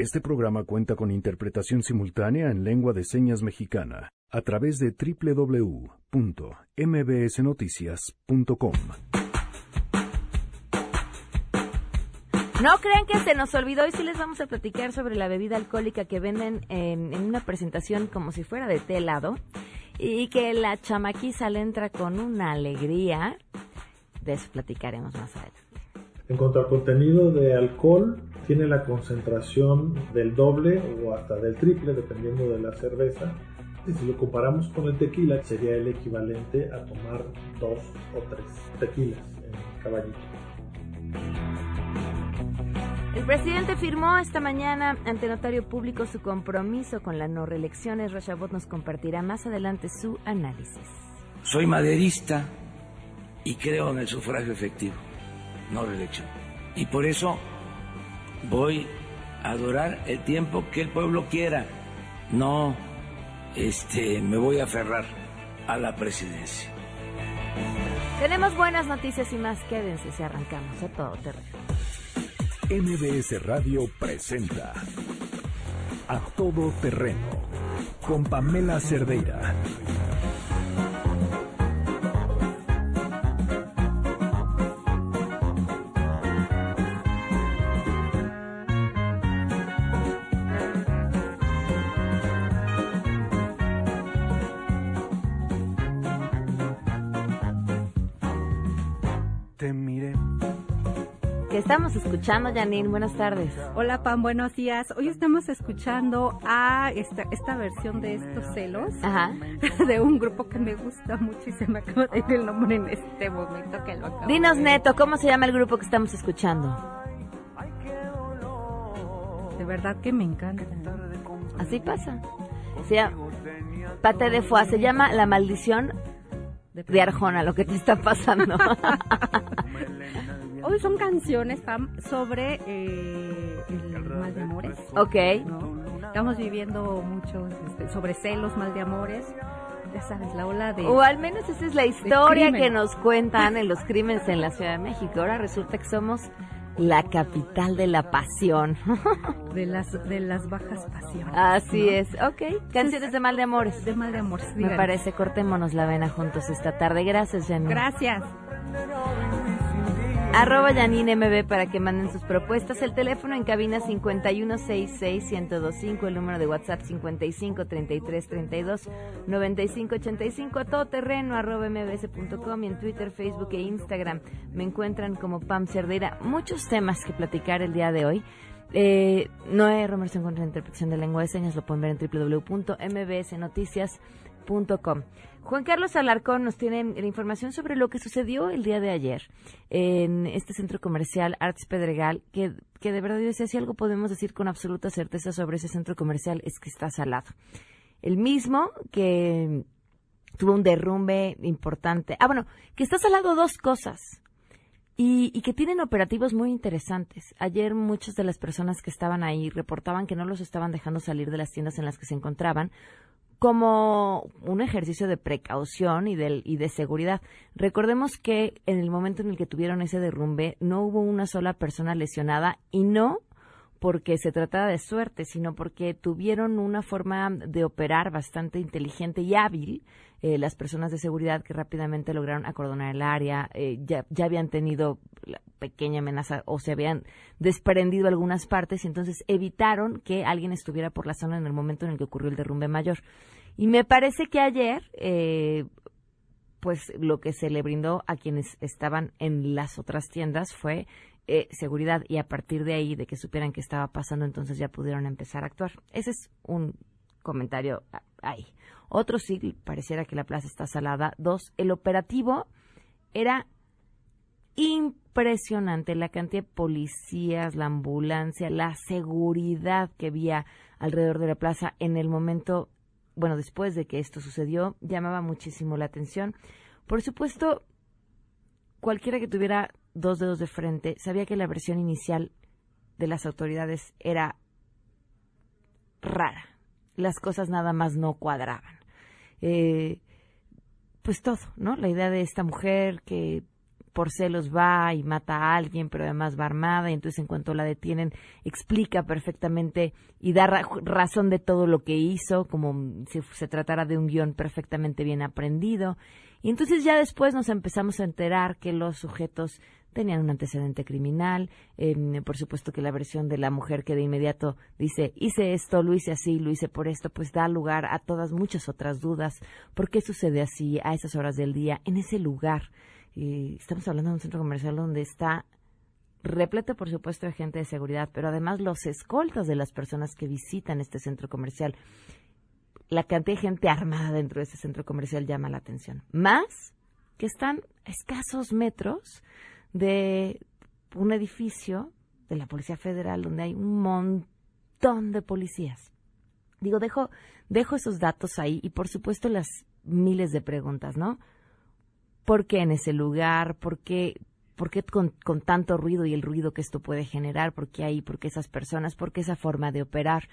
Este programa cuenta con interpretación simultánea en lengua de señas mexicana a través de www.mbsnoticias.com. No crean que se nos olvidó y sí les vamos a platicar sobre la bebida alcohólica que venden en, en una presentación como si fuera de té helado y que la chamaquiza le entra con una alegría. De eso platicaremos más adelante. En cuanto al contenido de alcohol, tiene la concentración del doble o hasta del triple, dependiendo de la cerveza. Y si lo comparamos con el tequila, sería el equivalente a tomar dos o tres tequilas en caballito. El presidente firmó esta mañana ante notario público su compromiso con la no reelección. Rochabot nos compartirá más adelante su análisis. Soy maderista y creo en el sufragio efectivo, no reelección. Y por eso voy a durar el tiempo que el pueblo quiera. No este, me voy a aferrar a la presidencia. Tenemos buenas noticias y más. Quédense si arrancamos a todo terreno. MBS Radio presenta A Todo Terreno con Pamela Cerdeira. Escuchando, Janine? Buenas tardes. Hola Pam, buenos días. Hoy estamos escuchando a esta, esta versión de estos celos Ajá. de un grupo que me gusta mucho y se me acaba de ir el nombre en este momento que lo acabo Dinos, de- Neto, ¿cómo se llama el grupo que estamos escuchando? De verdad que me encanta. Así pasa. Se llama Pate de Foie. Se llama La Maldición de Arjona, lo que te está pasando. Hoy son canciones Pam sobre eh, el mal de amores. ok. ¿no? Estamos viviendo muchos este, sobre celos, mal de amores. Ya sabes, la ola de... O al menos esa es la historia que nos cuentan en los crímenes en la Ciudad de México. Ahora resulta que somos la capital de la pasión. de las de las bajas pasiones. Así ¿no? es. Ok. Canciones de mal de amores. De mal de amores. Me parece, cortémonos la vena juntos esta tarde. Gracias, Janine. Gracias. Arroba MB para que manden sus propuestas. El teléfono en cabina 5166-1025. El número de WhatsApp 553332-9585. A todo terreno arroba mbs.com y en Twitter, Facebook e Instagram me encuentran como Pam Cerdeira. Muchos temas que platicar el día de hoy. Eh, Noé Romero se encuentra en interpretación de lengua de señas. Lo pueden ver en www.mbsnoticias.com. Juan Carlos Alarcón nos tiene la información sobre lo que sucedió el día de ayer en este centro comercial Arts Pedregal, que, que de verdad yo decía, si algo podemos decir con absoluta certeza sobre ese centro comercial es que está salado. El mismo que tuvo un derrumbe importante. Ah, bueno, que está salado dos cosas. Y, y que tienen operativos muy interesantes. Ayer muchas de las personas que estaban ahí reportaban que no los estaban dejando salir de las tiendas en las que se encontraban como un ejercicio de precaución y de, y de seguridad. Recordemos que en el momento en el que tuvieron ese derrumbe no hubo una sola persona lesionada y no porque se trataba de suerte, sino porque tuvieron una forma de operar bastante inteligente y hábil eh, las personas de seguridad que rápidamente lograron acordonar el área, eh, ya, ya habían tenido la pequeña amenaza o se habían desprendido algunas partes y entonces evitaron que alguien estuviera por la zona en el momento en el que ocurrió el derrumbe mayor. Y me parece que ayer, eh, pues lo que se le brindó a quienes estaban en las otras tiendas fue eh, seguridad y a partir de ahí, de que supieran qué estaba pasando, entonces ya pudieron empezar a actuar. Ese es un comentario a- ahí. Otro sí, pareciera que la plaza está salada. Dos, el operativo era impresionante la cantidad de policías, la ambulancia, la seguridad que había alrededor de la plaza en el momento, bueno, después de que esto sucedió, llamaba muchísimo la atención. Por supuesto, cualquiera que tuviera dos dedos de frente sabía que la versión inicial de las autoridades era rara. Las cosas nada más no cuadraban. Eh, pues todo, ¿no? La idea de esta mujer que por celos va y mata a alguien, pero además va armada, y entonces en cuanto la detienen explica perfectamente y da razón de todo lo que hizo, como si se tratara de un guion perfectamente bien aprendido. Y entonces ya después nos empezamos a enterar que los sujetos tenían un antecedente criminal, por supuesto que la versión de la mujer que de inmediato dice, hice esto, lo hice así, lo hice por esto, pues da lugar a todas muchas otras dudas. ¿Por qué sucede así a esas horas del día, en ese lugar? estamos hablando de un centro comercial donde está repleto, por supuesto, de gente de seguridad, pero además los escoltas de las personas que visitan este centro comercial. La cantidad de gente armada dentro de este centro comercial llama la atención. Más que están a escasos metros de un edificio de la Policía Federal donde hay un montón de policías. Digo, dejo, dejo esos datos ahí y por supuesto las miles de preguntas, ¿no? ¿Por qué en ese lugar? ¿Por qué, por qué con, con, tanto ruido y el ruido que esto puede generar? ¿Por qué ahí? ¿Por qué esas personas? ¿Por qué esa forma de operar?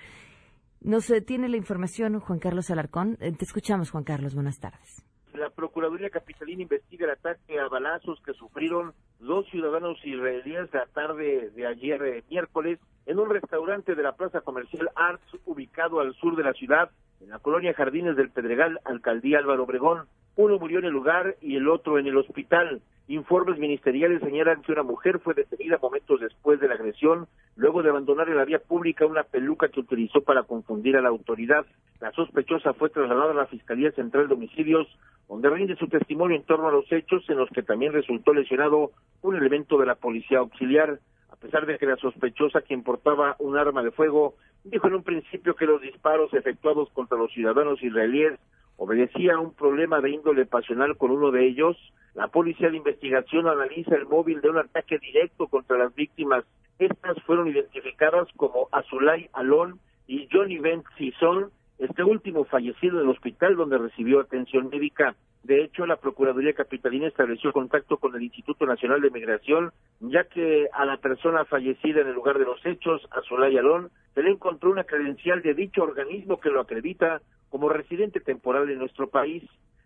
Nos tiene la información Juan Carlos Alarcón. Eh, te escuchamos, Juan Carlos. Buenas tardes. La Procuraduría Capitalina investiga el ataque a balazos que sufrieron dos ciudadanos israelíes la tarde de ayer eh, miércoles en un restaurante de la plaza comercial Arts ubicado al sur de la ciudad, en la colonia Jardines del Pedregal, alcaldía Álvaro Obregón. Uno murió en el lugar y el otro en el hospital. Informes ministeriales señalan que una mujer fue detenida momentos después de la agresión, luego de abandonar en la vía pública una peluca que utilizó para confundir a la autoridad. La sospechosa fue trasladada a la Fiscalía Central de Homicidios, donde rinde su testimonio en torno a los hechos en los que también resultó lesionado un elemento de la policía auxiliar. A pesar de que la sospechosa, quien portaba un arma de fuego, dijo en un principio que los disparos efectuados contra los ciudadanos israelíes obedecía a un problema de índole pasional con uno de ellos, la policía de investigación analiza el móvil de un ataque directo contra las víctimas. Estas fueron identificadas como Azulay Alon y Johnny Ben Sison, este último fallecido en el hospital donde recibió atención médica. De hecho, la Procuraduría Capitalina estableció contacto con el Instituto Nacional de Migración, ya que a la persona fallecida en el lugar de los hechos, Azulay Alon, se le encontró una credencial de dicho organismo que lo acredita como residente temporal en nuestro país.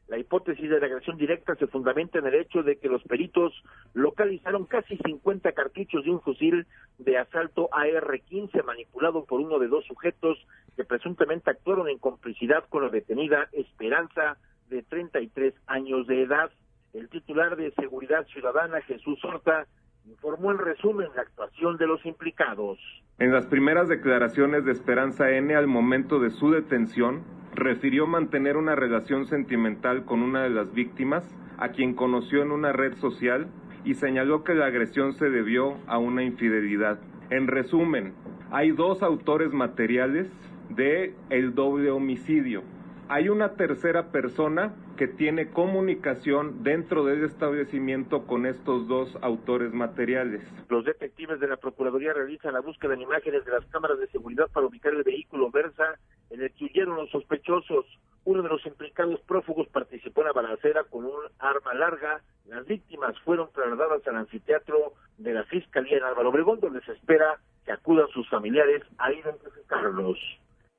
La hipótesis de la agresión directa se fundamenta en el hecho de que los peritos localizaron casi 50 cartuchos de un fusil de asalto AR-15 manipulado por uno de dos sujetos que presuntamente actuaron en complicidad con la detenida Esperanza de 33 años de edad. El titular de Seguridad Ciudadana, Jesús Horta, informó en resumen la actuación de los implicados. En las primeras declaraciones de Esperanza N al momento de su detención, refirió mantener una relación sentimental con una de las víctimas, a quien conoció en una red social, y señaló que la agresión se debió a una infidelidad. En resumen, hay dos autores materiales de el doble homicidio, hay una tercera persona que tiene comunicación dentro del establecimiento con estos dos autores materiales. Los detectives de la Procuraduría realizan la búsqueda en imágenes de las cámaras de seguridad para ubicar el vehículo Versa en el que huyeron los sospechosos. Uno de los implicados prófugos participó en la balacera con un arma larga. Las víctimas fueron trasladadas al anfiteatro de la Fiscalía en Álvaro Obregón, donde se espera que acudan sus familiares a identificarlos.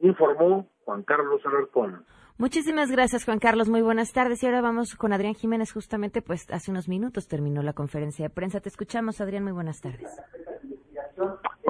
Informó Juan Carlos Alarcón. Muchísimas gracias, Juan Carlos. Muy buenas tardes. Y ahora vamos con Adrián Jiménez. Justamente, pues hace unos minutos terminó la conferencia de prensa. Te escuchamos, Adrián. Muy buenas tardes.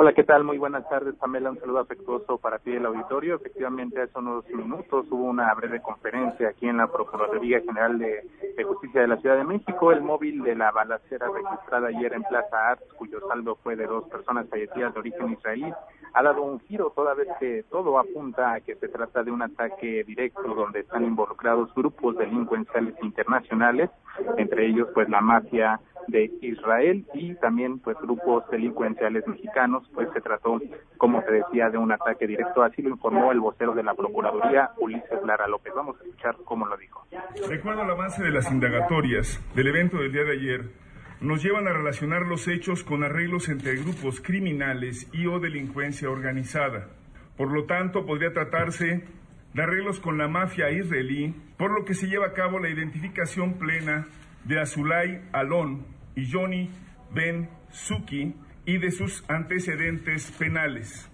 Hola, ¿qué tal? Muy buenas tardes, Pamela. Un saludo afectuoso para ti el auditorio. Efectivamente, hace unos minutos hubo una breve conferencia aquí en la Procuraduría General de, Justicia de la Ciudad de México. El móvil de la balacera registrada ayer en Plaza Arts, cuyo saldo fue de dos personas fallecidas de origen israelí, ha dado un giro toda vez que todo apunta a que se trata de un ataque directo donde están involucrados grupos delincuenciales internacionales, entre ellos pues la mafia de Israel y también pues grupos delincuenciales mexicanos, pues se trató, como se decía, de un ataque directo, así lo informó el vocero de la Procuraduría, Ulises Lara López. Vamos a escuchar cómo lo dijo. Recuerdo el avance de las indagatorias del evento del día de ayer nos llevan a relacionar los hechos con arreglos entre grupos criminales y o delincuencia organizada. Por lo tanto, podría tratarse de arreglos con la mafia israelí, por lo que se lleva a cabo la identificación plena de Azulay Alon y Johnny Ben Suki y de sus antecedentes penales.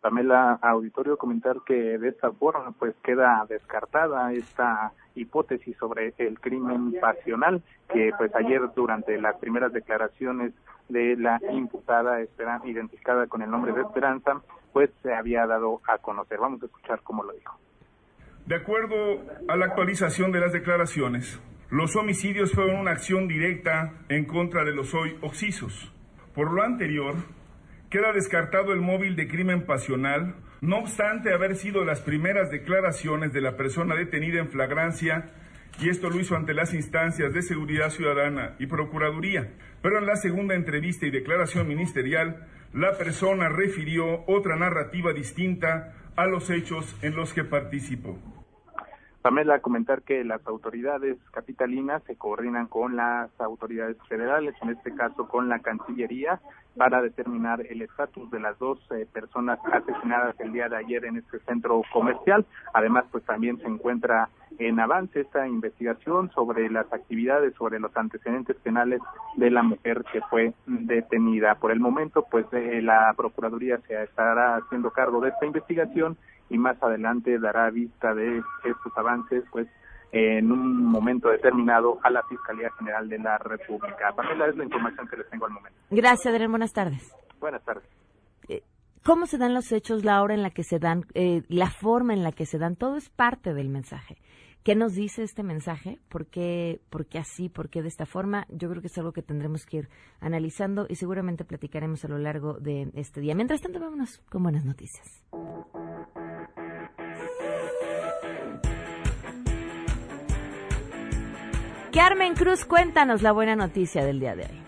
Pamela Auditorio comentar que de esta forma pues queda descartada esta hipótesis sobre el crimen pasional que pues ayer durante las primeras declaraciones de la imputada identificada con el nombre de Esperanza pues se había dado a conocer. Vamos a escuchar cómo lo dijo. De acuerdo a la actualización de las declaraciones, los homicidios fueron una acción directa en contra de los hoy oxisos. Por lo anterior, queda descartado el móvil de crimen pasional, no obstante haber sido las primeras declaraciones de la persona detenida en flagrancia, y esto lo hizo ante las instancias de seguridad ciudadana y procuraduría. Pero en la segunda entrevista y declaración ministerial, la persona refirió otra narrativa distinta a los hechos en los que participó. Pamela, comentar que las autoridades capitalinas se coordinan con las autoridades federales, en este caso con la Cancillería, para determinar el estatus de las dos eh, personas asesinadas el día de ayer en este centro comercial. Además, pues también se encuentra en avance esta investigación sobre las actividades, sobre los antecedentes penales de la mujer que fue detenida. Por el momento, pues eh, la Procuraduría se estará haciendo cargo de esta investigación y más adelante dará vista de estos avances, pues en un momento determinado a la Fiscalía General de la República. Pamela, es la información que les tengo al momento. Gracias, Adrián. Buenas tardes. Buenas tardes. Eh, ¿Cómo se dan los hechos, la hora en la que se dan, eh, la forma en la que se dan? Todo es parte del mensaje. ¿Qué nos dice este mensaje? ¿Por qué, ¿Por qué así? ¿Por qué de esta forma? Yo creo que es algo que tendremos que ir analizando y seguramente platicaremos a lo largo de este día. Mientras tanto, vámonos con buenas noticias. Carmen Cruz, cuéntanos la buena noticia del día de hoy.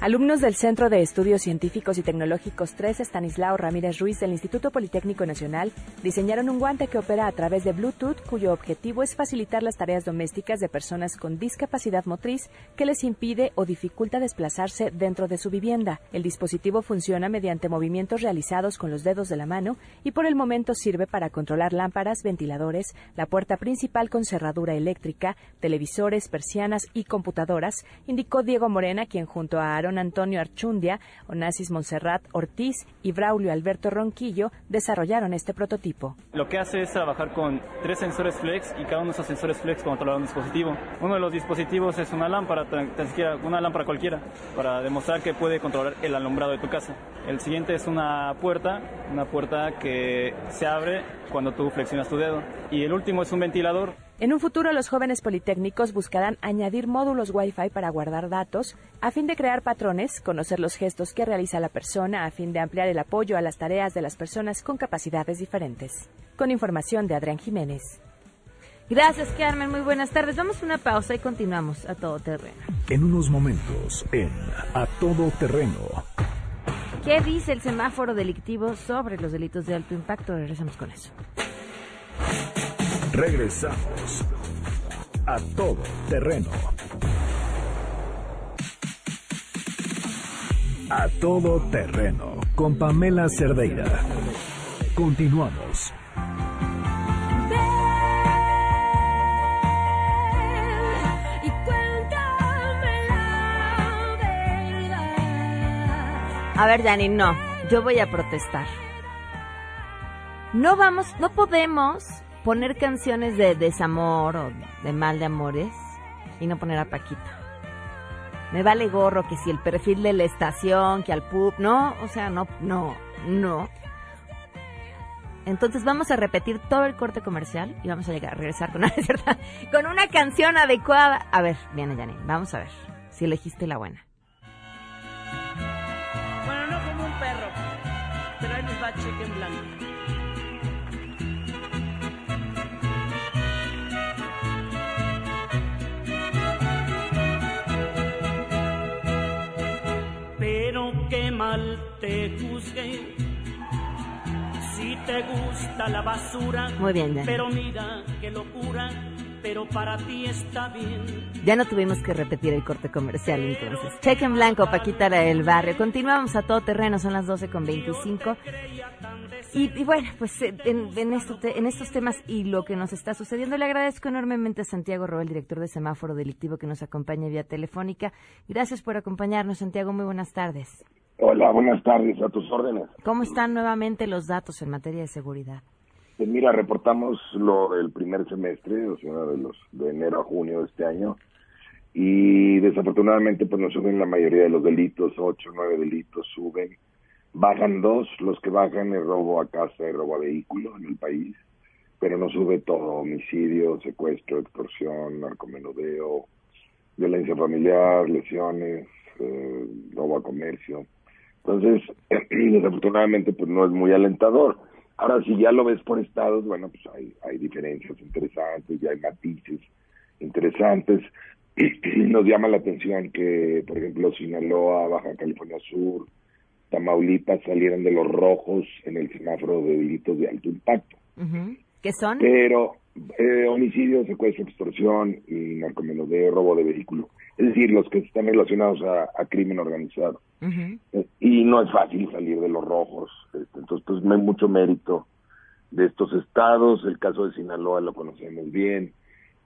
Alumnos del Centro de Estudios Científicos y Tecnológicos 3 Estanislao Ramírez Ruiz del Instituto Politécnico Nacional diseñaron un guante que opera a través de Bluetooth cuyo objetivo es facilitar las tareas domésticas de personas con discapacidad motriz que les impide o dificulta desplazarse dentro de su vivienda. El dispositivo funciona mediante movimientos realizados con los dedos de la mano y por el momento sirve para controlar lámparas, ventiladores, la puerta principal con cerradura eléctrica, televisores, persianas y computadoras, indicó Diego Morena, quien junto a Aaron Antonio Archundia, Onassis Monserrat Ortiz y Braulio Alberto Ronquillo desarrollaron este prototipo. Lo que hace es trabajar con tres sensores flex y cada uno de esos sensores flex controla un dispositivo. Uno de los dispositivos es una lámpara, una lámpara cualquiera, para demostrar que puede controlar el alumbrado de tu casa. El siguiente es una puerta, una puerta que se abre cuando tú flexionas tu dedo. Y el último es un ventilador en un futuro, los jóvenes politécnicos buscarán añadir módulos Wi-Fi para guardar datos, a fin de crear patrones, conocer los gestos que realiza la persona, a fin de ampliar el apoyo a las tareas de las personas con capacidades diferentes. Con información de Adrián Jiménez. Gracias, Carmen. Muy buenas tardes. Vamos a una pausa y continuamos a todo terreno. En unos momentos, en A Todo Terreno. ¿Qué dice el semáforo delictivo sobre los delitos de alto impacto? Regresamos con eso. Regresamos a todo terreno. A todo terreno con Pamela Cerdeira. Continuamos. A ver, Dani, no. Yo voy a protestar. No vamos, no podemos poner canciones de desamor o de mal de amores y no poner a Paquita. Me vale gorro que si el perfil de la estación, que al pub, no, o sea, no, no, no. Entonces vamos a repetir todo el corte comercial y vamos a llegar a regresar con una, con una canción adecuada. A ver, viene Janine, vamos a ver si elegiste la buena. Bueno, no como un perro, pero ahí nos va cheque en blanco. Mal te juzgué. Si te gusta la basura, Muy bien, pero mira qué locura, pero para ti está bien. Ya no tuvimos que repetir el corte comercial entonces. Cheque en blanco, Paquita el barrio. Continuamos a todo terreno, son las 12 con 25. Y, bueno, pues eh, en, en, en, estos temas y lo que nos está sucediendo, le agradezco enormemente a Santiago Roel, director de Semáforo Delictivo, que nos acompaña vía telefónica. Gracias por acompañarnos, Santiago. Muy buenas tardes. Hola, buenas tardes, a tus órdenes. ¿Cómo están nuevamente los datos en materia de seguridad? Pues mira, reportamos lo del primer semestre, o sea, de los de enero a junio de este año, y desafortunadamente pues no suben la mayoría de los delitos, ocho, nueve delitos suben, bajan dos, los que bajan es robo a casa y robo a vehículo en el país, pero no sube todo, homicidio, secuestro, extorsión, narcomenudeo, violencia familiar, lesiones, eh, robo a comercio. Entonces, desafortunadamente, pues no es muy alentador. Ahora, si ya lo ves por estados, bueno, pues hay, hay diferencias interesantes, ya hay matices interesantes. Nos llama la atención que, por ejemplo, Sinaloa, Baja California Sur, Tamaulipas salieron de los rojos en el semáforo de delitos de alto impacto. ¿Qué son? Pero eh, homicidio, secuestro, extorsión y narcomenudeo, robo de vehículo. Es decir, los que están relacionados a, crimen organizado. Eh, y no es fácil salir de los rojos. Este, entonces, pues hay mucho mérito de estos estados. El caso de Sinaloa lo conocemos bien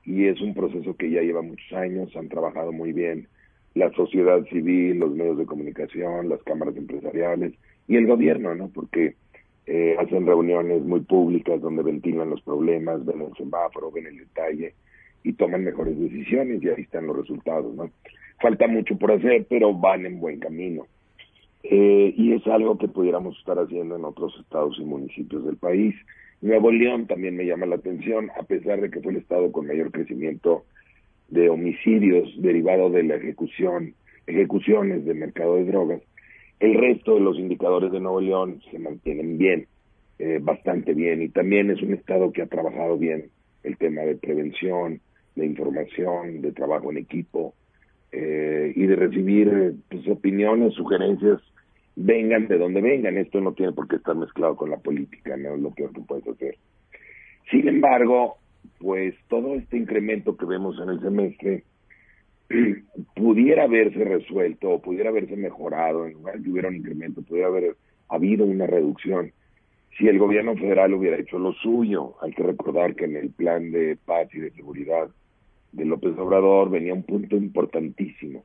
y es un proceso que ya lleva muchos años. Han trabajado muy bien la sociedad civil, los medios de comunicación, las cámaras empresariales y el gobierno, ¿no? Porque eh, hacen reuniones muy públicas donde ventilan los problemas, ven el semáforo, ven el detalle y toman mejores decisiones y ahí están los resultados, ¿no? Falta mucho por hacer, pero van en buen camino. Eh, y es algo que pudiéramos estar haciendo en otros estados y municipios del país. Nuevo León también me llama la atención, a pesar de que fue el estado con mayor crecimiento de homicidios derivado de la ejecución, ejecuciones de mercado de drogas, el resto de los indicadores de Nuevo León se mantienen bien, eh, bastante bien, y también es un estado que ha trabajado bien el tema de prevención, de información, de trabajo en equipo eh, y de recibir pues, opiniones, sugerencias, vengan de donde vengan. Esto no tiene por qué estar mezclado con la política, no es lo peor que puedes hacer. Sin embargo, pues todo este incremento que vemos en el semestre pudiera haberse resuelto o pudiera haberse mejorado, en lugar de que hubiera un incremento, pudiera haber habido una reducción si el gobierno federal hubiera hecho lo suyo. Hay que recordar que en el plan de paz y de seguridad de López Obrador venía un punto importantísimo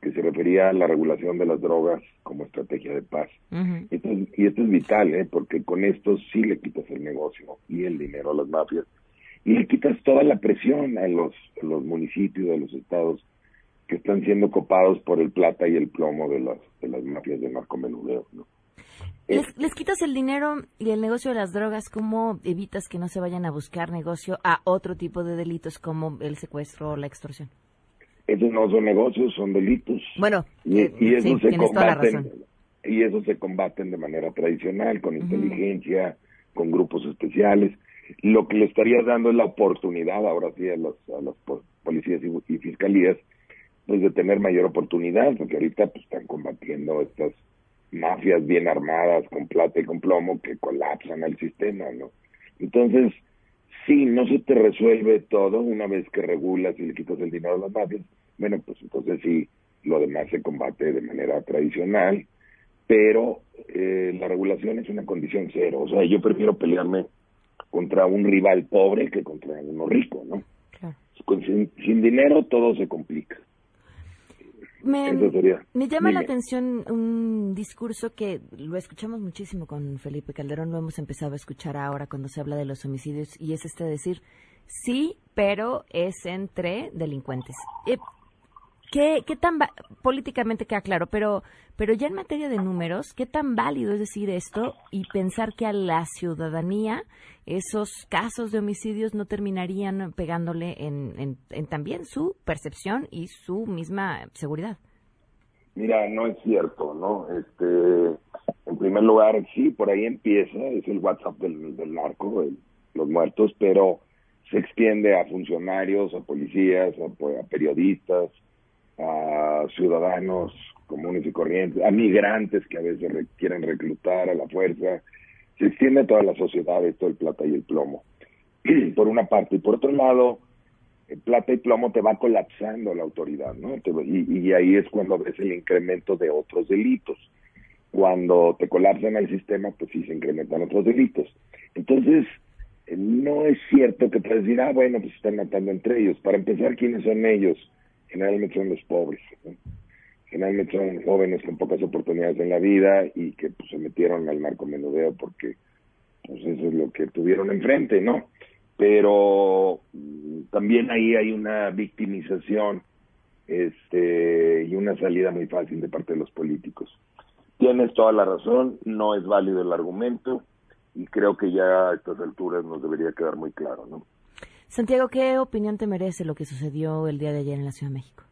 que se refería a la regulación de las drogas como estrategia de paz. y esto es vital, ¿eh? porque con esto sí le quitas el negocio y el dinero a las mafias y le quitas toda la presión a los, a los municipios, a los estados que están siendo copados por el plata y el plomo de las, de las mafias de narcomenudeo. ¿no? Les, les, quitas el dinero y el negocio de las drogas, ¿cómo evitas que no se vayan a buscar negocio a otro tipo de delitos como el secuestro o la extorsión? Esos no son negocios, son delitos. Bueno, y, eh, y eso sí, se combaten y eso se combaten de manera tradicional con inteligencia, con grupos especiales. Lo que le estaría dando es la oportunidad ahora sí a, los, a las policías y, y fiscalías pues de tener mayor oportunidad, porque ahorita pues están combatiendo estas mafias bien armadas con plata y con plomo que colapsan el sistema, ¿no? Entonces, sí, no se te resuelve todo una vez que regulas y le quitas el dinero a las mafias, bueno, pues entonces sí, lo demás se combate de manera tradicional, pero eh, la regulación es una condición cero, o sea, yo prefiero pelearme contra un rival pobre que contra uno rico, ¿no? sin dinero todo se complica. Me, llama la atención un discurso que lo escuchamos muchísimo con Felipe Calderón, lo hemos empezado a escuchar ahora cuando se habla de los homicidios, y es este decir, sí, pero es entre delincuentes. Eh, ¿Qué, qué tan políticamente queda claro, pero, pero ya en materia de números, qué tan válido es decir esto y pensar que a la ciudadanía esos casos de homicidios no terminarían pegándole en, en, también su percepción y su misma seguridad? Mira, no es cierto, ¿no? Este, en primer lugar, sí, por ahí empieza, es el WhatsApp del, del narco, los muertos, pero se extiende a funcionarios, a policías, a periodistas, a ciudadanos comunes y corrientes, a migrantes que a veces quieren reclutar a la fuerza, se extiende a toda la sociedad esto el plata y el plomo, por una parte. Y por otro lado, el plata y plomo te va colapsando la autoridad, ¿no? y, y, ahí es cuando ves el incremento de otros delitos. Cuando te colapsan el sistema, pues sí se incrementan otros delitos. Entonces, eh, no es cierto que puedes decir, ah, bueno, pues están matando entre ellos. Para empezar, ¿quiénes son ellos? Generalmente son los pobres. generalmente son jóvenes con pocas oportunidades en la vida y que pues, se metieron al narcomenudeo porque pues eso es lo que tuvieron enfrente, ¿no? Pero mm, también ahí hay una victimización este y una salida muy fácil de parte de los políticos. Tienes toda la razón, no es válido el argumento y creo que ya a estas alturas nos debería quedar muy claro, ¿no? Santiago, ¿qué opinión te merece lo que sucedió el día de ayer en la Ciudad de México?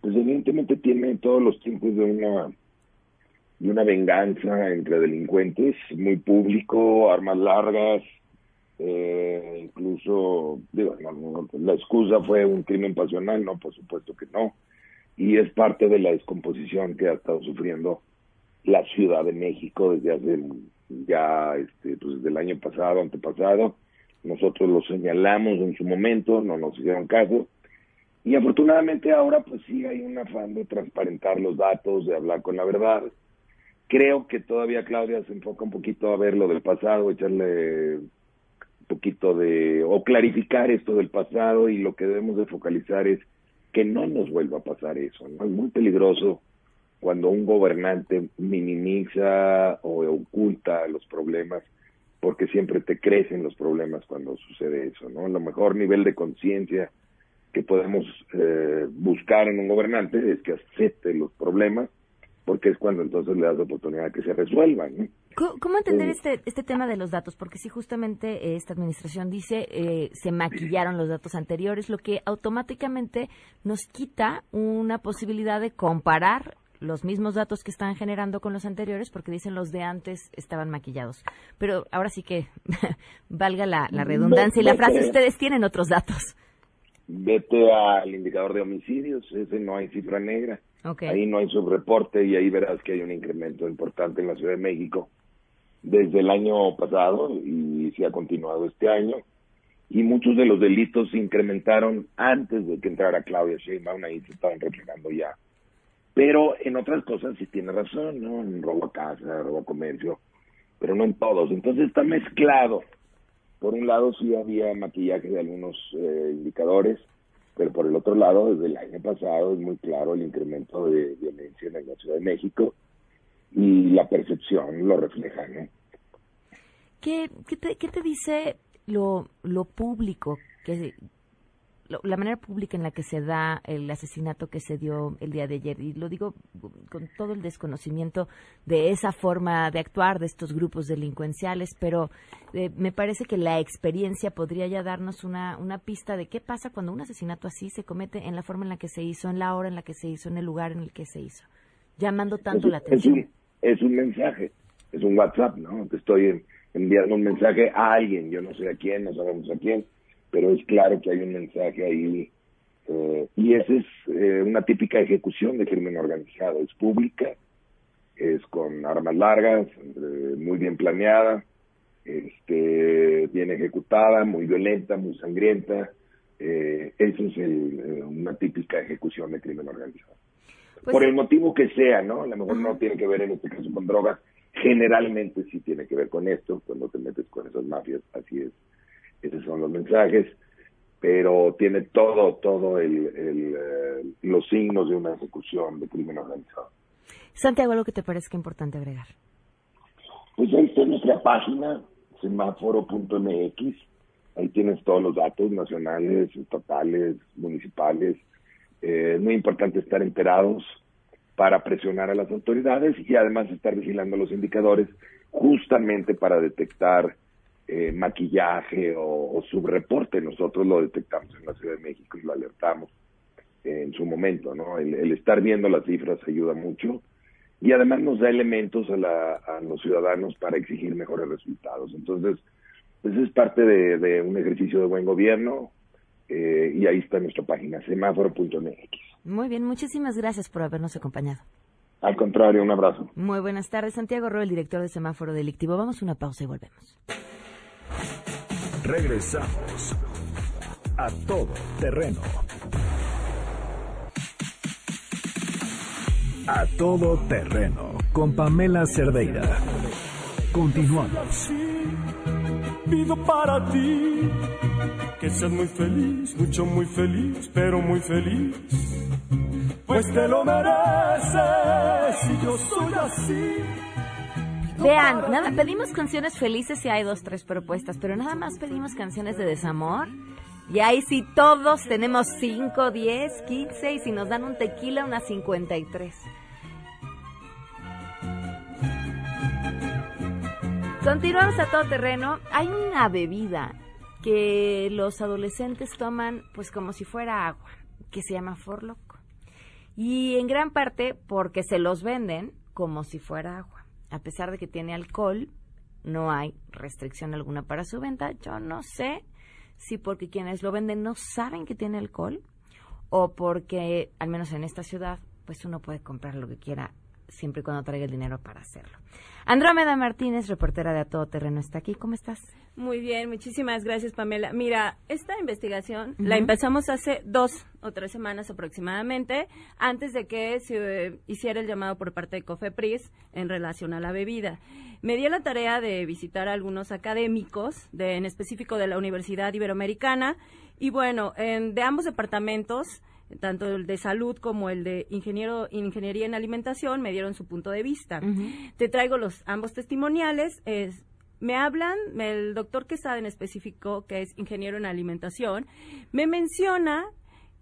Pues evidentemente tiene todos los tiempos de una de una venganza entre delincuentes, muy público, armas largas, eh, incluso, digo, la excusa fue un crimen pasional, no, por supuesto que no, y es parte de la descomposición que ha estado sufriendo la Ciudad de México desde hace ya, este, pues desde el año pasado, antepasado, nosotros lo señalamos en su momento, no nos hicieron caso, y afortunadamente ahora pues sí hay un afán de transparentar los datos, de hablar con la verdad, Creo que todavía Claudia se enfoca un poquito a ver lo del pasado, echarle un poquito de, o clarificar esto del pasado y lo que debemos de focalizar es que no nos vuelva a pasar eso, ¿no? Es muy peligroso cuando un gobernante minimiza o oculta los problemas porque siempre te crecen los problemas cuando sucede eso, ¿no? Lo mejor nivel de conciencia que podemos eh, buscar en un gobernante es que acepte los problemas porque es cuando entonces le das la oportunidad que se resuelvan. ¿Cómo, entender este, este tema de los datos? Porque si justamente esta administración dice eh, se maquillaron los datos anteriores, lo que automáticamente nos quita una posibilidad de comparar los mismos datos que están generando con los anteriores, porque dicen los de antes estaban maquillados. Pero ahora sí que valga la, redundancia y la frase, ustedes tienen otros datos. Vete al indicador de homicidios, ese no hay cifra negra. Ahí no hay subreporte y ahí verás que hay un incremento importante en la Ciudad de México desde el año pasado y se ha continuado este año. Y muchos de los delitos se incrementaron antes de que entrara Claudia Sheinbaum, ahí se estaban reflejando ya. Pero en otras cosas sí tiene razón, ¿no? En robo a casa, robo a comercio, pero no en todos. Entonces está mezclado. Por un lado sí había maquillaje de algunos eh, indicadores, pero por el otro lado, desde el año pasado es muy claro el incremento de violencia en la Ciudad de México y la percepción lo refleja, ¿no? ¿Qué, qué, te, qué te dice lo, lo público que la manera pública en la que se da el asesinato que se dio el día de ayer. Y lo digo con todo el desconocimiento de esa forma de actuar de estos grupos delincuenciales, pero eh, me parece que la experiencia podría ya darnos una, una pista de qué pasa cuando un asesinato así se comete en la forma en la que se hizo, en la hora en la que se hizo, en el lugar en el que se hizo, llamando tanto la atención. Es un, mensaje, es un WhatsApp, ¿no? Te estoy enviando un mensaje a alguien, yo no sé a quién, no sabemos a quién pero es claro que hay un mensaje ahí eh, y esa es eh, una típica ejecución de crimen organizado, es pública, es con armas largas, eh, muy bien planeada, este, bien ejecutada, muy violenta, muy sangrienta, eso es una típica ejecución de crimen organizado. Pues Por el motivo que sea, ¿no? A lo mejor no tiene que ver en este caso con drogas, generalmente sí tiene que ver con esto, cuando te metes con esas mafias, así es esos son los mensajes, pero tiene todo, todo el, eh, los signos de una ejecución de crimen organizado. Santiago, ¿algo que te parezca importante agregar? Pues ahí está nuestra página, semáforo.mx, ahí tienes todos los datos nacionales, estatales, municipales. Eh, es muy importante estar enterados para presionar a las autoridades y además estar vigilando los indicadores justamente para detectar eh, maquillaje o, subreporte. Nosotros lo detectamos en la Ciudad de México y lo alertamos en su momento, ¿no? El, estar viendo las cifras ayuda mucho y además nos da elementos a, los ciudadanos para exigir mejores resultados. Entonces, pues es parte de, un ejercicio de buen gobierno eh, y ahí está nuestra página, semáforo.mx. Muy bien, muchísimas gracias por habernos acompañado. Al contrario, un abrazo. Muy buenas tardes, Santiago Ro, el director de Semáforo Delictivo. Vamos a una pausa y volvemos. Regresamos a todo terreno. A todo terreno con Pamela Cerdeira. Continuamos. Pido para ti que seas muy feliz, mucho muy feliz, pero muy feliz pues te lo mereces y yo soy así. Vean, nada, pedimos canciones felices y hay dos, tres propuestas, pero nada más pedimos canciones de desamor. Y ahí sí todos tenemos 5, 10, 15 y si nos dan un tequila, unas 53. Continuamos a todo terreno. Hay una bebida que los adolescentes toman pues como si fuera agua, que se llama Forloco. Y en gran parte porque se los venden como si fuera agua. A pesar de que tiene alcohol, no hay restricción alguna para su venta. Yo no sé si porque quienes lo venden no saben que tiene alcohol o porque, al menos en esta ciudad, pues uno puede comprar lo que quiera siempre y cuando traiga el dinero para hacerlo. Andrómeda Martínez, reportera de A Todo Terreno, está aquí. ¿Cómo estás? Muy bien, muchísimas gracias, Pamela. Mira, esta investigación la empezamos hace dos o tres semanas aproximadamente, antes de que se eh, hiciera el llamado por parte de COFEPRIS en relación a la bebida. Me di la tarea de visitar a algunos académicos, de, en específico de la Universidad Iberoamericana, y bueno, en, de ambos departamentos, tanto el de salud como el de ingeniero ingeniería en alimentación me dieron su punto de vista. Te traigo los ambos testimoniales. Es, me hablan, el doctor Quesada en específico, que es ingeniero en alimentación, me menciona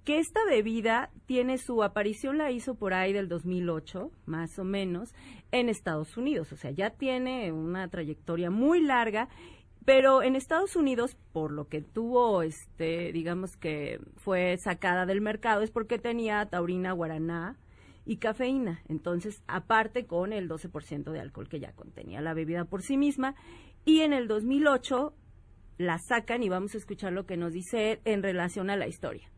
que esta bebida tiene su aparición, la hizo por ahí del 2008, más o menos, en Estados Unidos. O sea, ya tiene una trayectoria muy larga pero en Estados Unidos, por lo que tuvo, este, digamos que fue sacada del mercado, es porque tenía taurina, guaraná y cafeína. Entonces, aparte con el 12% de alcohol que ya contenía la bebida por sí misma. Y en el 2008 la sacan y vamos a escuchar lo que nos dice en relación a la historia.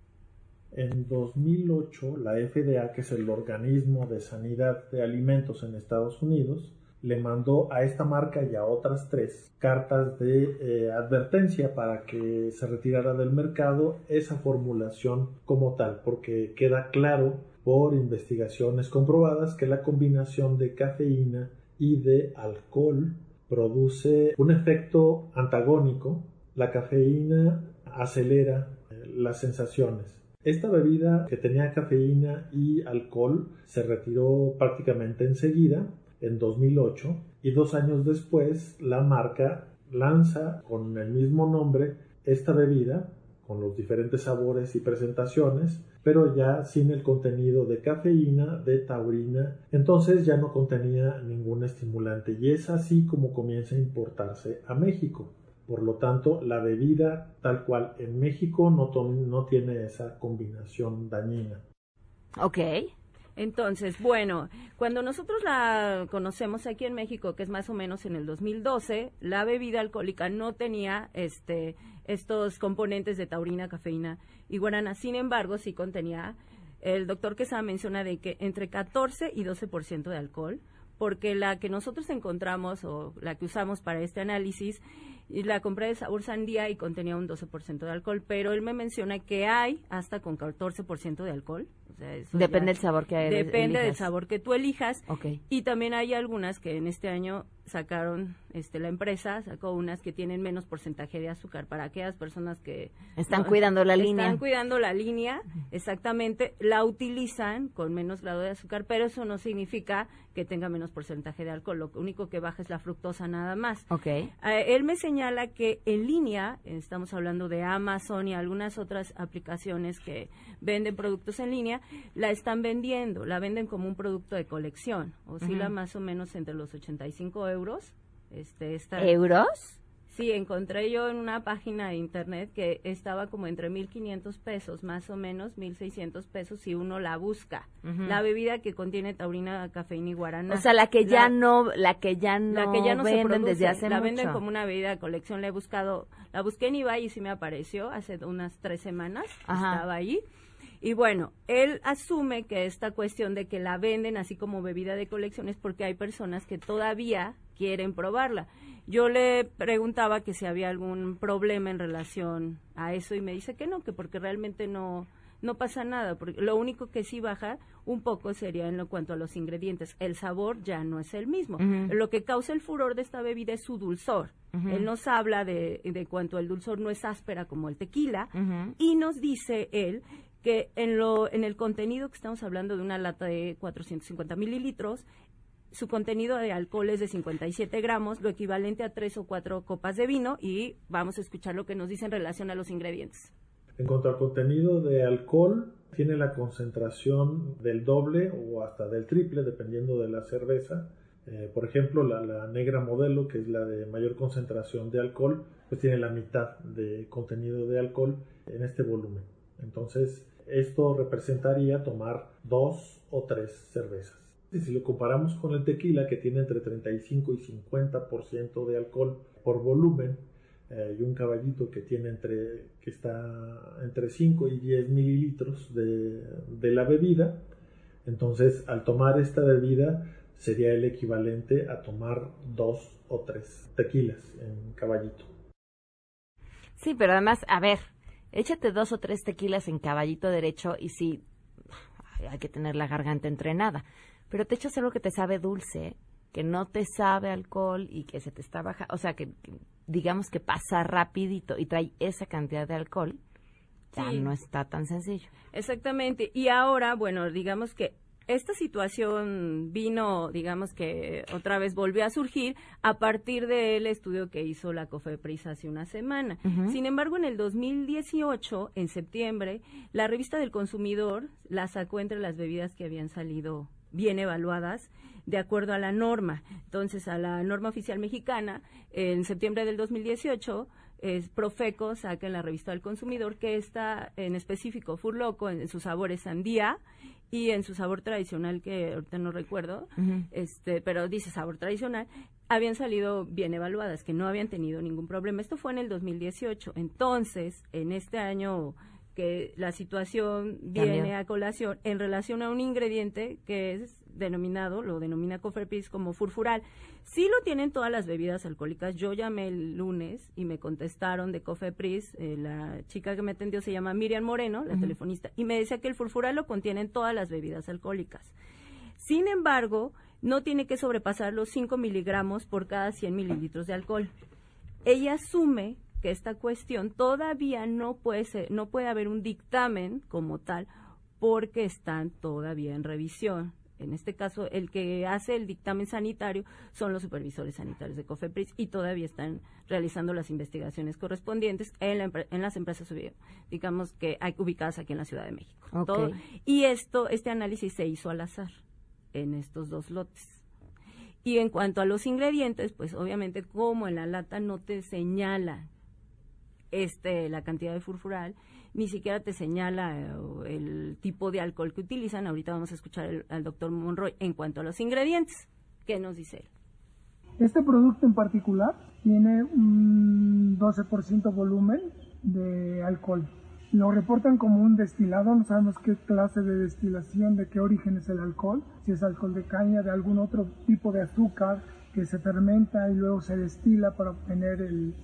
En 2008, la FDA, que es el organismo de sanidad de alimentos en Estados Unidos, le mandó a esta marca y a otras tres cartas de eh, advertencia para que se retirara del mercado esa formulación como tal, porque queda claro por investigaciones comprobadas que la combinación de cafeína y de alcohol produce un efecto antagónico. La cafeína acelera eh, las sensaciones. Esta bebida que tenía cafeína y alcohol se retiró prácticamente enseguida en 2008 y dos años después la marca lanza con el mismo nombre esta bebida con los diferentes sabores y presentaciones, pero ya sin el contenido de cafeína, de taurina, entonces ya no contenía ningún estimulante y es así como comienza a importarse a México. Por lo tanto, la bebida tal cual en México no, tiene esa combinación dañina. Ok. Entonces, bueno, cuando nosotros la conocemos aquí en México, que es más o menos en el 2012, la bebida alcohólica no tenía este estos componentes de taurina, cafeína y guarana. Sin embargo, sí contenía, el doctor Quesada menciona de que entre 14 y 12% de alcohol, porque la que nosotros encontramos o la que usamos para este análisis, la compré de sabor sandía y contenía un 12% de alcohol, pero él me menciona que hay hasta con 14% de alcohol depende del sabor que Depende del sabor que tú elijas. Y también hay algunas que en este año sacaron, este, la empresa sacó unas que tienen menos porcentaje de azúcar para aquellas personas que están cuidando la línea. Están cuidando la línea, exactamente, la utilizan con menos grado de azúcar, pero eso no significa que tenga menos porcentaje de alcohol. Lo único que baja es la fructosa nada más. Okay. Eh, él me señala que en línea, estamos hablando de Amazon y algunas otras aplicaciones que venden productos en línea, la están vendiendo, la venden como un producto de colección, oscila más o menos entre los 85 euros. Este, esta, ¿Euros? Sí, encontré yo en una página de internet que estaba como entre 1.500 pesos, más o menos 1.600 pesos si uno la busca. La bebida que contiene taurina, cafeína y guaraná. O sea, la que ya no, la que ya no, la que ya no venden se desde hace La venden como una bebida de colección. La he buscado, la busqué en eBay y sí me apareció hace unas tres semanas. Estaba ahí. Y bueno, él asume que esta cuestión de que la venden así como bebida de colección es porque hay personas que todavía quieren probarla. Yo le preguntaba que si había algún problema en relación a eso y me dice que no, que porque realmente no no pasa nada, porque lo único que sí baja un poco sería en lo cuanto a los ingredientes. El sabor ya no es el mismo. Lo que causa el furor de esta bebida es su dulzor. Él nos habla de, de cuanto el dulzor no es áspera como el tequila y nos dice él que en, lo, en el contenido que estamos hablando de una lata de 450 mililitros, su contenido de alcohol es de 57 gramos, lo equivalente a tres o cuatro copas de vino, y vamos a escuchar lo que nos dice en relación a los ingredientes. En cuanto al contenido de alcohol, tiene la concentración del doble o hasta del triple, dependiendo de la cerveza. Eh, por ejemplo, la, la, negra modelo, que es la de mayor concentración de alcohol, pues tiene la mitad de contenido de alcohol en este volumen. Entonces, esto representaría tomar dos o tres cervezas. Y si lo comparamos con el tequila, que tiene entre 35 y 50% de alcohol por volumen, eh, y un caballito que tiene entre, que está entre 5 y 10 mililitros de, de la bebida, entonces al tomar esta bebida sería el equivalente a tomar dos o tres tequilas en caballito. Sí, pero además, a ver, échate dos o tres tequilas en caballito derecho y sí, hay que tener la garganta entrenada. Pero te echas algo que te sabe dulce, que no te sabe alcohol y que se te está bajando, o sea, que, digamos que pasa rapidito y trae esa cantidad de alcohol, ya no está tan sencillo. Exactamente. Y ahora, bueno, digamos que esta situación vino, digamos que otra vez volvió a surgir a partir del estudio que hizo la COFEPRIS hace una semana. Sin embargo, en el 2018, en septiembre, la revista del consumidor la sacó entre las bebidas que habían salido bien evaluadas de acuerdo a la norma. Entonces, a la norma oficial mexicana, en septiembre del 2018, es Profeco saca en la revista del consumidor que está en específico Furloco en, su sabor es sandía y en su sabor tradicional que ahorita no recuerdo, este, pero dice sabor tradicional, habían salido bien evaluadas, que no habían tenido ningún problema. Esto fue en el 2018. Entonces, en este año que la situación viene a colación en relación a un ingrediente que es denominado, lo denomina Cofrepris como furfural. Sí lo tienen todas las bebidas alcohólicas. Yo llamé el lunes y me contestaron de Cofepris, eh, la chica que me atendió se llama Miriam Moreno, la telefonista, y me decía que el furfural lo contienen todas las bebidas alcohólicas. Sin embargo, no tiene que sobrepasar los 5 miligramos por cada 100 mililitros de alcohol. Ella asume que esta cuestión todavía no puede ser, no puede haber un dictamen como tal porque están todavía en revisión. En este caso, el que hace el dictamen sanitario son los supervisores sanitarios de COFEPRIS y todavía están realizando las investigaciones correspondientes en, en las empresas, digamos, que hay ubicadas aquí en la Ciudad de México. y esto, este análisis se hizo al azar en estos dos lotes. Y en cuanto a los ingredientes, pues obviamente como en la lata no te señala este, la cantidad de furfural, ni siquiera te señala eh, el tipo de alcohol que utilizan. Ahorita vamos a escuchar al doctor Monroy en cuanto a los ingredientes. ¿Qué nos dice él? Este producto en particular tiene un 12% volumen de alcohol. Lo reportan como un destilado, no sabemos qué clase de destilación, de qué origen es el alcohol, si es alcohol de caña, de algún otro tipo de azúcar que se fermenta y luego se destila para obtener el,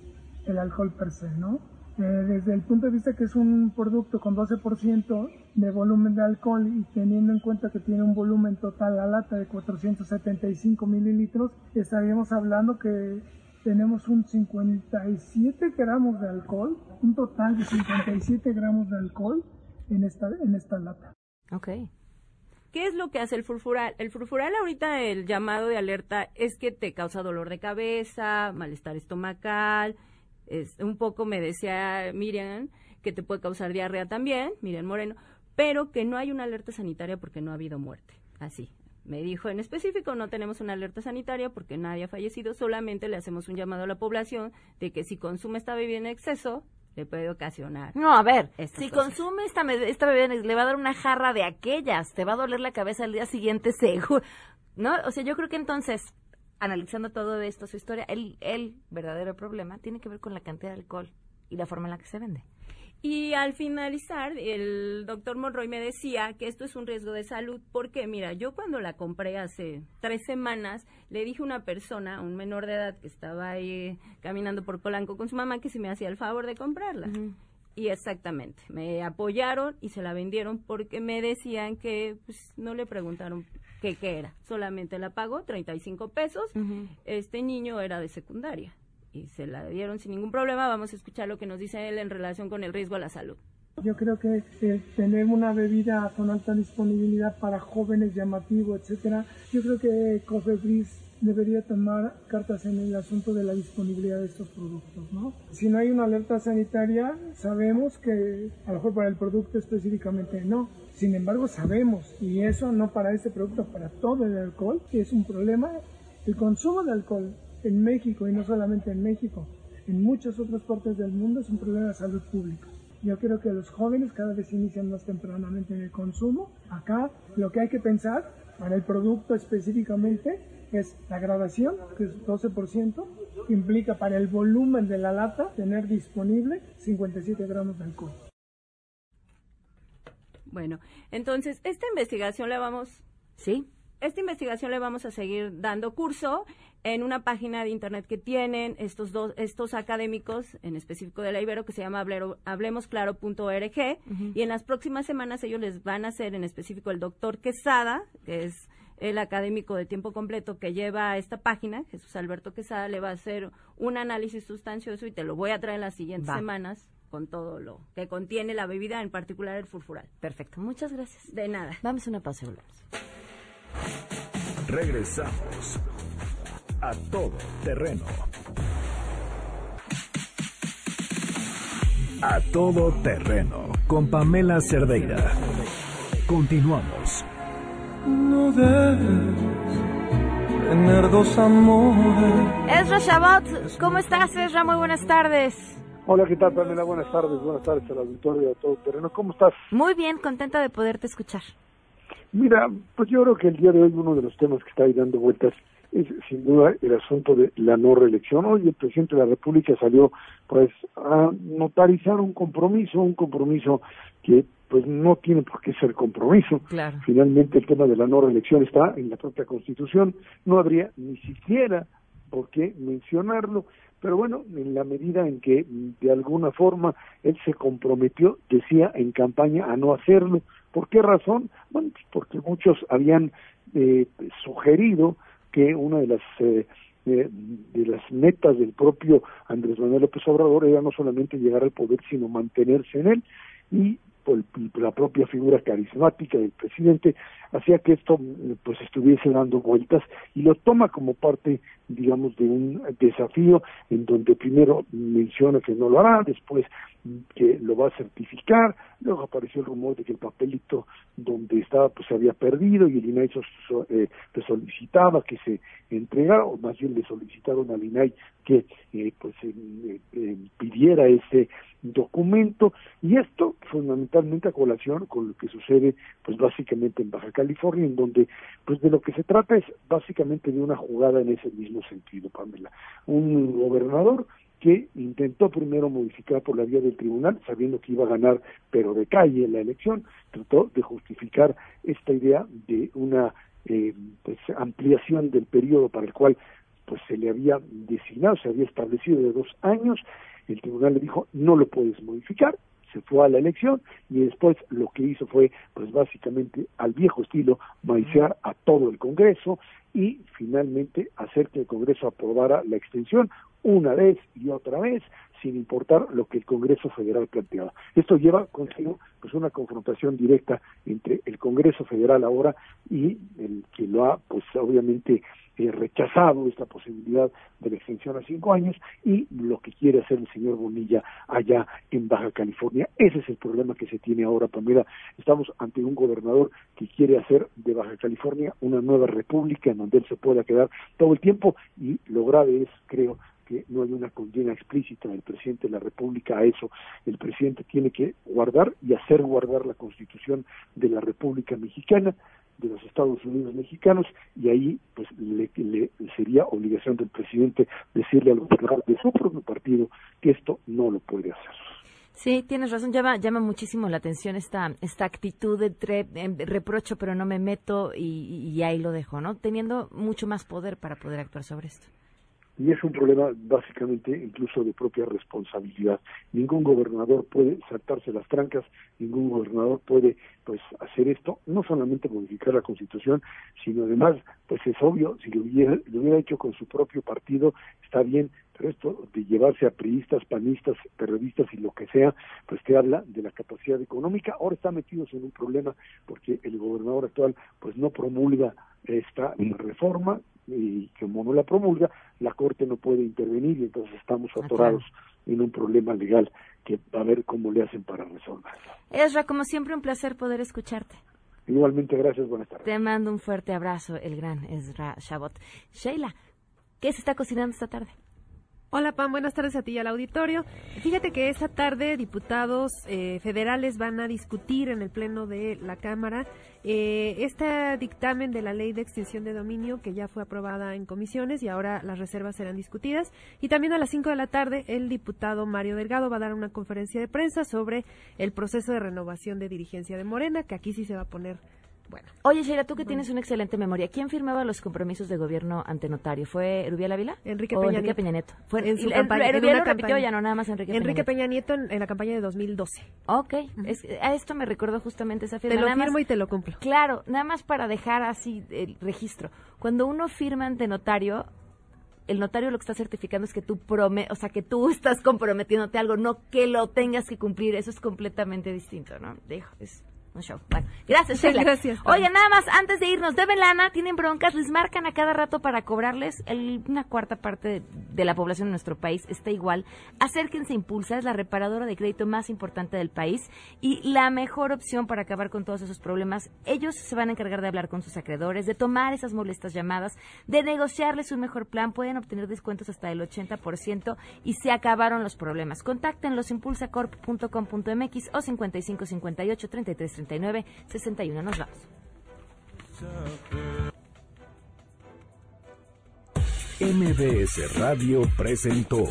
el alcohol per se, ¿no? Eh, desde el punto de vista que es un producto con 12% de volumen de alcohol y teniendo en cuenta que tiene un volumen total la lata de 475 mililitros, estaríamos hablando que tenemos un 57 gramos de alcohol, un total de 57 gramos de alcohol en esta, en esta lata. Ok. ¿Qué es lo que hace el furfural? El furfural ahorita el llamado de alerta es que te causa dolor de cabeza, malestar estomacal, es, un poco me decía Miriam que te puede causar diarrea también, Miriam Moreno, pero que no hay una alerta sanitaria porque no ha habido muerte. Así. Me dijo en específico, no tenemos una alerta sanitaria porque nadie ha fallecido, solamente le hacemos un llamado a la población de que si consume esta bebida en exceso, le puede ocasionar. No, a ver, si consume esta, esta bebida, le va a dar una jarra de aquellas, te va a doler la cabeza al día siguiente seguro. ¿No? O sea, yo creo que entonces analizando todo esto, su historia, el, el verdadero problema tiene que ver con la cantidad de alcohol y la forma en la que se vende. Y al finalizar, el doctor Monroy me decía que esto es un riesgo de salud, porque mira, yo cuando la compré hace tres semanas, le dije a una persona, un menor de edad que estaba ahí caminando por Polanco con su mamá, que si me hacía el favor de comprarla. Y exactamente, me apoyaron y se la vendieron porque me decían que pues, no le preguntaron que qué era. Solamente la pagó 35 pesos. Este niño era de secundaria y se la dieron sin ningún problema. Vamos a escuchar lo que nos dice él en relación con el riesgo a la salud. Yo creo que tener una bebida con alta disponibilidad para jóvenes llamativo, etcétera, yo creo que Cofepris debería tomar cartas en el asunto de la disponibilidad de estos productos, ¿no? Si no hay una alerta sanitaria, sabemos que a lo mejor para el producto específicamente no. Sin embargo, sabemos, y eso no para este producto, para todo el alcohol, que es un problema. El consumo de alcohol en México, y no solamente en México, en muchas otras partes del mundo es un problema de salud pública. Yo creo que los jóvenes cada vez inician más tempranamente en el consumo. Acá lo que hay que pensar para el producto específicamente es la gradación, que es 12%, que implica para el volumen de la lata tener disponible 57 gramos de alcohol. Bueno, entonces esta investigación le vamos, ¿sí? Esta investigación le vamos a seguir dando curso en una página de internet que tienen estos dos estos académicos en específico de la Ibero que se llama hablemosclaro.org y en las próximas semanas ellos les van a hacer en específico el doctor Quesada, que es el académico de tiempo completo que lleva esta página, Jesús Alberto Quesada, le va a hacer un análisis sustancioso y te lo voy a traer en las siguientes semanas con todo lo que contiene la bebida, en particular el furfural. Perfecto, muchas gracias. De nada. Vamos a una pausa y volvemos. Regresamos a todo terreno. A todo terreno con Pamela Cerdeira. Continuamos. No debes tener dos amores. Ezra Shabbat, ¿cómo estás, Ezra? Muy buenas tardes. Hola, ¿qué tal, Pamela? Buenas tardes, buenas tardes al auditorio de Todo Terreno. ¿Cómo estás? Muy bien, contenta de poderte escuchar. Mira, pues yo creo que el día de hoy uno de los temas que está ahí dando vueltas es sin duda el asunto de la no reelección. Hoy el presidente de la República salió pues a notarizar un compromiso, un compromiso que pues no tiene por qué ser compromiso. Claro. Finalmente el tema de la no reelección está en la propia Constitución, no habría ni siquiera por qué mencionarlo, pero bueno, en la medida en que de alguna forma él se comprometió, decía en campaña a no hacerlo. ¿Por qué razón? Bueno, pues porque muchos habían eh, sugerido que una de las eh, de, de las metas del propio Andrés Manuel López Obrador era no solamente llegar al poder, sino mantenerse en él. Y por la propia figura carismática del presidente hacía que esto pues estuviese dando vueltas y lo toma como parte digamos de un desafío en donde primero menciona que no lo hará después que lo va a certificar luego apareció el rumor de que el papelito donde estaba pues se había perdido y el INAI eh, solicitaba que se entregara o más bien le solicitaron al INAI que eh, pues eh, pidiera ese documento. Y esto fundamentalmente a colación con lo que sucede pues básicamente en Baja California en donde pues de lo que se trata es básicamente de una jugada en ese mismo sentido Pamela. Un gobernador que intentó primero modificar por la vía del tribunal, sabiendo que iba a ganar, pero de calle la elección, trató de justificar esta idea de una eh, pues, ampliación del periodo para el cual pues se le había designado, se había establecido de dos años, el tribunal le dijo no lo puedes modificar, se fue a la elección y después lo que hizo fue pues básicamente al viejo estilo maicear a todo el Congreso y finalmente hacer que el Congreso aprobara la extensión una vez y otra vez sin importar lo que el Congreso Federal planteaba. Esto lleva consigo pues una confrontación directa entre el Congreso Federal ahora y el que lo ha pues obviamente eh, rechazado esta posibilidad de la extensión a cinco años y lo que quiere hacer el señor Bonilla allá en Baja California. Ese es el problema que se tiene ahora, Pamela. Estamos ante un gobernador que quiere hacer de Baja California una nueva república en donde él se pueda quedar todo el tiempo y lo grave es, creo, no hay una condena explícita del presidente de la República a eso. El presidente tiene que guardar y hacer guardar la Constitución de la República Mexicana, de los Estados Unidos mexicanos, y ahí pues le, le sería obligación del presidente decirle al gobernador de su propio partido que esto no lo puede hacer. Sí, tienes razón. Llama, llama muchísimo la atención esta, esta actitud de em, reprocho, pero no me meto y, y, ahí lo dejo, ¿no? Teniendo mucho más poder para poder actuar sobre esto y es un problema básicamente incluso de propia responsabilidad. Ningún gobernador puede saltarse las trancas, ningún gobernador puede pues hacer esto, no solamente modificar la Constitución, sino además, pues es obvio, si lo hubiera, lo hubiera hecho con su propio partido, está bien, pero esto de llevarse a priistas, panistas, periodistas y lo que sea, pues te habla de la capacidad económica. Ahora está metidos en un problema porque el gobernador actual pues no promulga esta reforma y como no la promulga, la Corte no puede intervenir y entonces estamos atorados en un problema legal que a ver cómo le hacen para resolverlo. Ezra, como siempre, un placer poder escucharte. Igualmente, gracias, buenas tardes. Te mando un fuerte abrazo, el gran Ezra Shabot. Sheila, ¿qué se está cocinando esta tarde? Hola Pam, buenas tardes a ti y al auditorio. Fíjate que esta tarde diputados eh, federales van a discutir en el Pleno de la Cámara eh, este dictamen de la ley de extinción de dominio que ya fue aprobada en comisiones y ahora las reservas serán discutidas. Y también a las 5 de la tarde el diputado Mario Delgado va a dar una conferencia de prensa sobre el proceso de renovación de dirigencia de Morena, que aquí sí se va a poner bueno. Oye, Sheila, tú que tienes una excelente memoria, ¿quién firmaba los compromisos de gobierno ante notario? ¿Fue Rubiel Ávila? Enrique Peña, Enrique Peña Nieto. Fue en su campaña, Rubiel lo repitió ya no nada más Enrique, Enrique Peña Nieto. en, la campaña de 2012. Ok, a esto me recordó justamente esa firma. Te lo firmo y te lo cumplo. Claro, nada más para dejar así el registro. Cuando uno firma ante notario, el notario lo que está certificando es que tú prome o sea, que tú estás comprometiéndote algo, no que lo tengas que cumplir. Eso es completamente distinto, ¿no? Dejo, es un show. Bueno, gracias, Sheila. Gracias. Oye, nada más, antes de irnos, deben lana, tienen broncas, les marcan a cada rato para cobrarles. El, una cuarta parte de, la población de nuestro país está igual. Acérquense Impulsa, es la reparadora de crédito más importante del país y la mejor opción para acabar con todos esos problemas. Ellos se van a encargar de hablar con sus acreedores, de tomar esas molestas llamadas, de negociarles un mejor plan. Pueden obtener descuentos hasta el 80% y se acabaron los problemas. Contáctenlos impulsacorp.com.mx o 5558 33 69 61. Nos vamos. MBS Radio presentó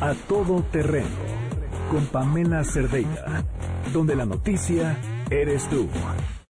A Todo Terreno con Pamela Cerdeira, donde la noticia eres tú.